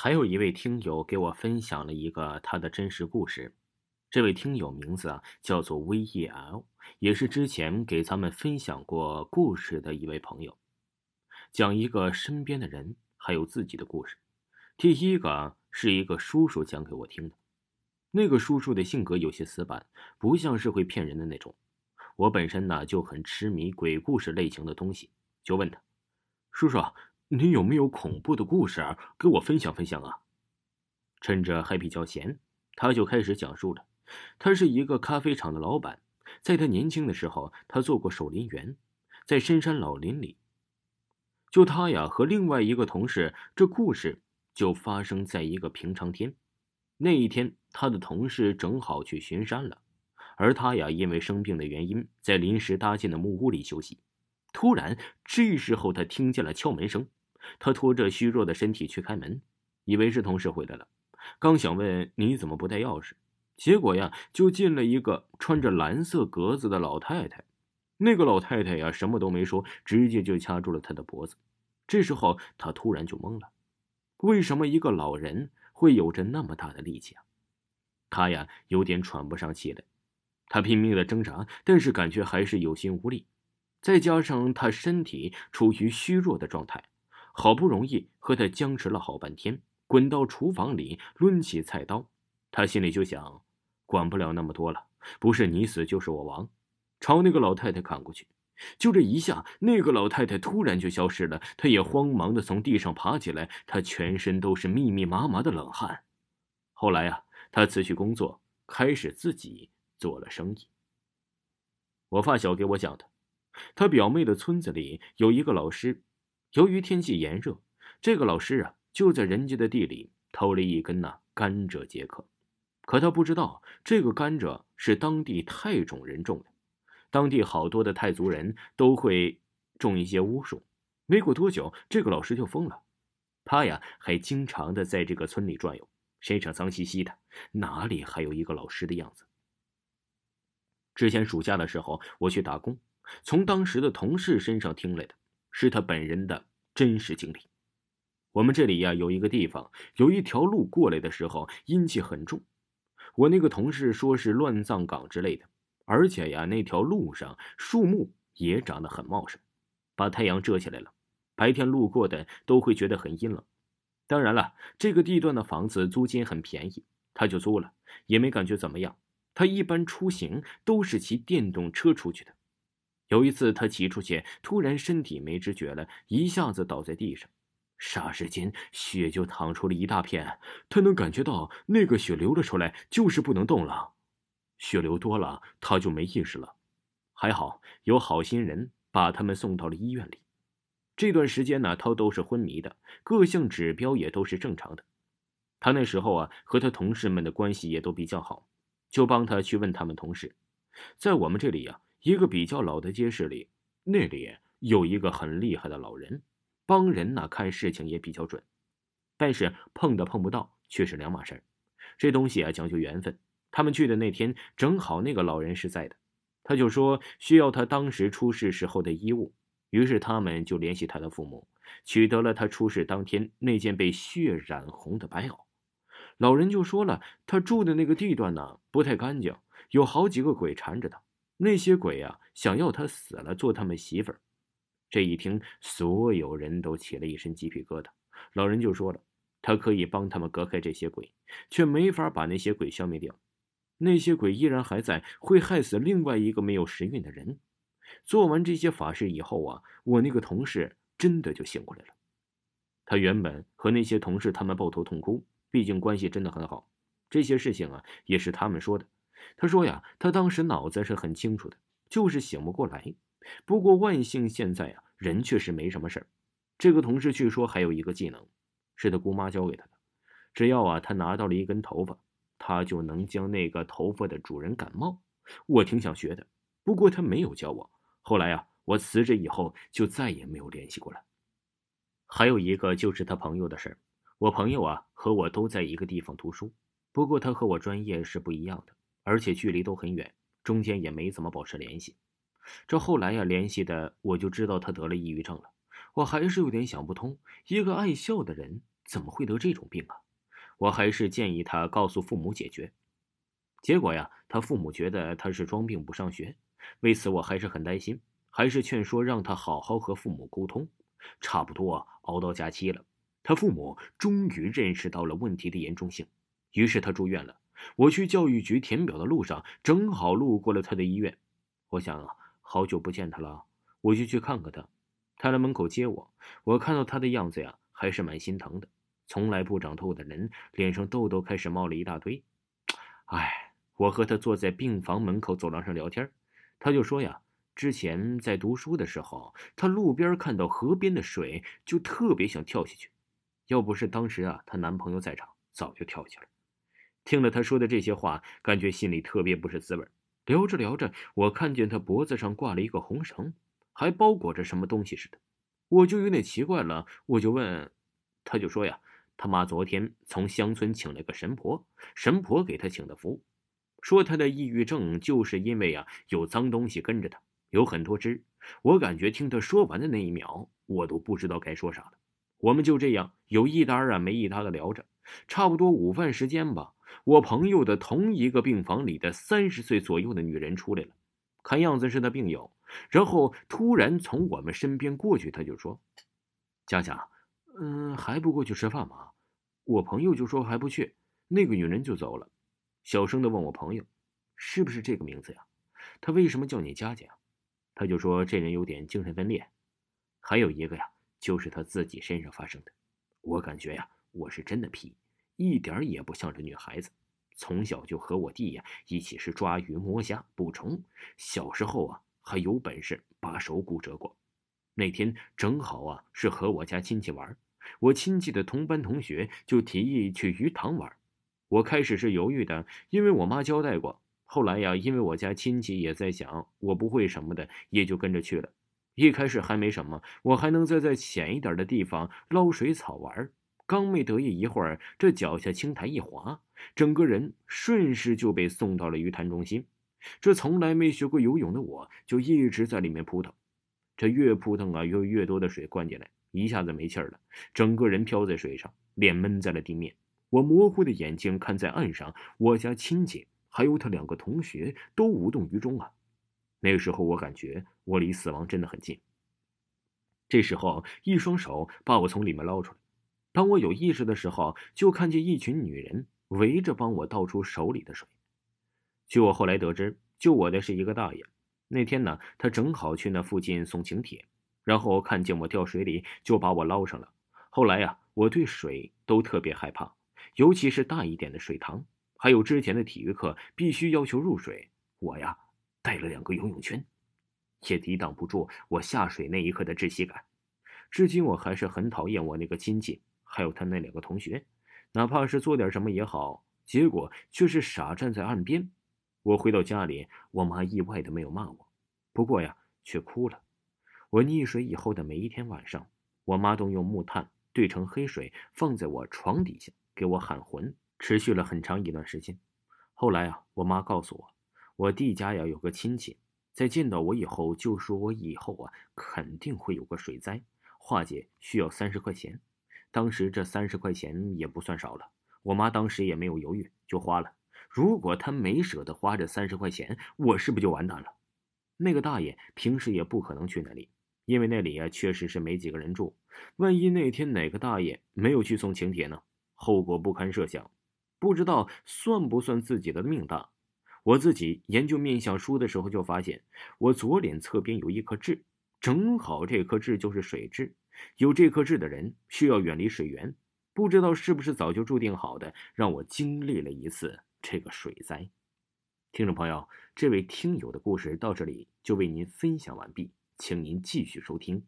还有一位听友给我分享了一个他的真实故事，这位听友名字啊叫做 VEL，也是之前给咱们分享过故事的一位朋友，讲一个身边的人还有自己的故事。第一个是一个叔叔讲给我听的，那个叔叔的性格有些死板，不像是会骗人的那种。我本身呢就很痴迷鬼故事类型的东西，就问他，叔叔。你有没有恐怖的故事给我分享分享啊？趁着还比较闲，他就开始讲述了。他是一个咖啡厂的老板，在他年轻的时候，他做过守林员，在深山老林里。就他呀和另外一个同事，这故事就发生在一个平常天。那一天，他的同事正好去巡山了，而他呀因为生病的原因，在临时搭建的木屋里休息。突然，这时候他听见了敲门声。他拖着虚弱的身体去开门，以为是同事回来了，刚想问你怎么不带钥匙，结果呀，就进了一个穿着蓝色格子的老太太。那个老太太呀，什么都没说，直接就掐住了他的脖子。这时候他突然就懵了，为什么一个老人会有着那么大的力气啊？他呀，有点喘不上气来。他拼命的挣扎，但是感觉还是有心无力，再加上他身体处于虚弱的状态。好不容易和他僵持了好半天，滚到厨房里抡起菜刀，他心里就想，管不了那么多了，不是你死就是我亡，朝那个老太太砍过去。就这一下，那个老太太突然就消失了，他也慌忙的从地上爬起来，他全身都是密密麻麻的冷汗。后来啊，他辞去工作，开始自己做了生意。我发小给我讲的，他表妹的村子里有一个老师。由于天气炎热，这个老师啊就在人家的地里偷了一根呐甘蔗解渴。可他不知道，这个甘蔗是当地泰种人种的，当地好多的泰族人都会种一些巫术。没过多久，这个老师就疯了。他呀还经常的在这个村里转悠，身上脏兮兮的，哪里还有一个老师的样子？之前暑假的时候，我去打工，从当时的同事身上听来的。是他本人的真实经历。我们这里呀有一个地方，有一条路过来的时候阴气很重。我那个同事说是乱葬岗之类的，而且呀那条路上树木也长得很茂盛，把太阳遮起来了，白天路过的都会觉得很阴冷。当然了，这个地段的房子租金很便宜，他就租了，也没感觉怎么样。他一般出行都是骑电动车出去的。有一次，他骑出去，突然身体没知觉了，一下子倒在地上，霎时间血就淌出了一大片。他能感觉到那个血流了出来，就是不能动了。血流多了，他就没意识了。还好有好心人把他们送到了医院里。这段时间呢，他都是昏迷的，各项指标也都是正常的。他那时候啊，和他同事们的关系也都比较好，就帮他去问他们同事，在我们这里呀。一个比较老的街市里，那里有一个很厉害的老人，帮人呢看事情也比较准，但是碰的碰不到却是两码事这东西啊讲究缘分。他们去的那天正好那个老人是在的，他就说需要他当时出事时候的衣物，于是他们就联系他的父母，取得了他出事当天那件被血染红的白袄。老人就说了，他住的那个地段呢不太干净，有好几个鬼缠着他。那些鬼啊，想要他死了做他们媳妇儿。这一听，所有人都起了一身鸡皮疙瘩。老人就说了，他可以帮他们隔开这些鬼，却没法把那些鬼消灭掉。那些鬼依然还在，会害死另外一个没有时运的人。做完这些法事以后啊，我那个同事真的就醒过来了。他原本和那些同事他们抱头痛哭，毕竟关系真的很好。这些事情啊，也是他们说的。他说呀，他当时脑子是很清楚的，就是醒不过来。不过万幸现在啊，人确实没什么事儿。这个同事据说还有一个技能，是他姑妈教给他的。只要啊，他拿到了一根头发，他就能将那个头发的主人感冒。我挺想学的，不过他没有教我。后来啊，我辞职以后就再也没有联系过了。还有一个就是他朋友的事儿。我朋友啊和我都在一个地方读书，不过他和我专业是不一样的。而且距离都很远，中间也没怎么保持联系。这后来呀，联系的我就知道他得了抑郁症了。我还是有点想不通，一个爱笑的人怎么会得这种病啊？我还是建议他告诉父母解决。结果呀，他父母觉得他是装病不上学，为此我还是很担心，还是劝说让他好好和父母沟通。差不多熬到假期了，他父母终于认识到了问题的严重性，于是他住院了。我去教育局填表的路上，正好路过了他的医院。我想啊，好久不见他了，我就去看看他。他来门口接我，我看到他的样子呀，还是蛮心疼的。从来不长痘的人，脸上痘痘开始冒了一大堆。哎，我和他坐在病房门口走廊上聊天，他就说呀，之前在读书的时候，他路边看到河边的水，就特别想跳下去。要不是当时啊，她男朋友在场，早就跳下去了。听了他说的这些话，感觉心里特别不是滋味。聊着聊着，我看见他脖子上挂了一个红绳。还包裹着什么东西似的，我就有点奇怪了。我就问，他就说呀，他妈昨天从乡村请了个神婆，神婆给他请的符，说他的抑郁症就是因为啊有脏东西跟着他，有很多只。我感觉听他说完的那一秒，我都不知道该说啥了。我们就这样有一搭啊没一搭的聊着，差不多午饭时间吧，我朋友的同一个病房里的三十岁左右的女人出来了，看样子是他病友。然后突然从我们身边过去，他就说：“佳佳，嗯，还不过去吃饭吗？”我朋友就说：“还不去。”那个女人就走了，小声的问我朋友：“是不是这个名字呀？他为什么叫你佳佳？”他就说：“这人有点精神分裂。”还有一个呀，就是他自己身上发生的。我感觉呀，我是真的皮，一点也不像这女孩子。从小就和我弟呀一起是抓鱼摸虾捕虫，小时候啊。还有本事把手骨折过。那天正好啊是和我家亲戚玩，我亲戚的同班同学就提议去鱼塘玩。我开始是犹豫的，因为我妈交代过。后来呀，因为我家亲戚也在想我不会什么的，也就跟着去了。一开始还没什么，我还能再在浅一点的地方捞水草玩。刚没得意一会儿，这脚下青苔一滑，整个人顺势就被送到了鱼潭中心。这从来没学过游泳的我，就一直在里面扑腾。这越扑腾啊，有越多的水灌进来，一下子没气儿了，整个人漂在水上，脸闷在了地面。我模糊的眼睛看在岸上，我家亲戚还有他两个同学都无动于衷啊。那时候，我感觉我离死亡真的很近。这时候，一双手把我从里面捞出来。当我有意识的时候，就看见一群女人围着帮我倒出手里的水。据我后来得知，救我的是一个大爷。那天呢，他正好去那附近送请帖，然后看见我掉水里，就把我捞上了。后来呀，我对水都特别害怕，尤其是大一点的水塘，还有之前的体育课必须要求入水，我呀带了两个游泳圈，也抵挡不住我下水那一刻的窒息感。至今我还是很讨厌我那个亲戚，还有他那两个同学，哪怕是做点什么也好，结果却是傻站在岸边。我回到家里，我妈意外的没有骂我，不过呀，却哭了。我溺水以后的每一天晚上，我妈都用木炭兑成黑水放在我床底下给我喊魂，持续了很长一段时间。后来啊，我妈告诉我，我弟家呀有个亲戚，在见到我以后就说我以后啊肯定会有个水灾，化解需要三十块钱。当时这三十块钱也不算少了，我妈当时也没有犹豫，就花了。如果她没舍得花这三十块钱，我是不是就完蛋了？那个大爷平时也不可能去那里，因为那里啊确实是没几个人住。万一那天哪个大爷没有去送请帖呢？后果不堪设想，不知道算不算自己的命大。我自己研究面相书的时候就发现，我左脸侧边有一颗痣，正好这颗痣就是水痣。有这颗痣的人需要远离水源，不知道是不是早就注定好的，让我经历了一次。这个水灾，听众朋友，这位听友的故事到这里就为您分享完毕，请您继续收听。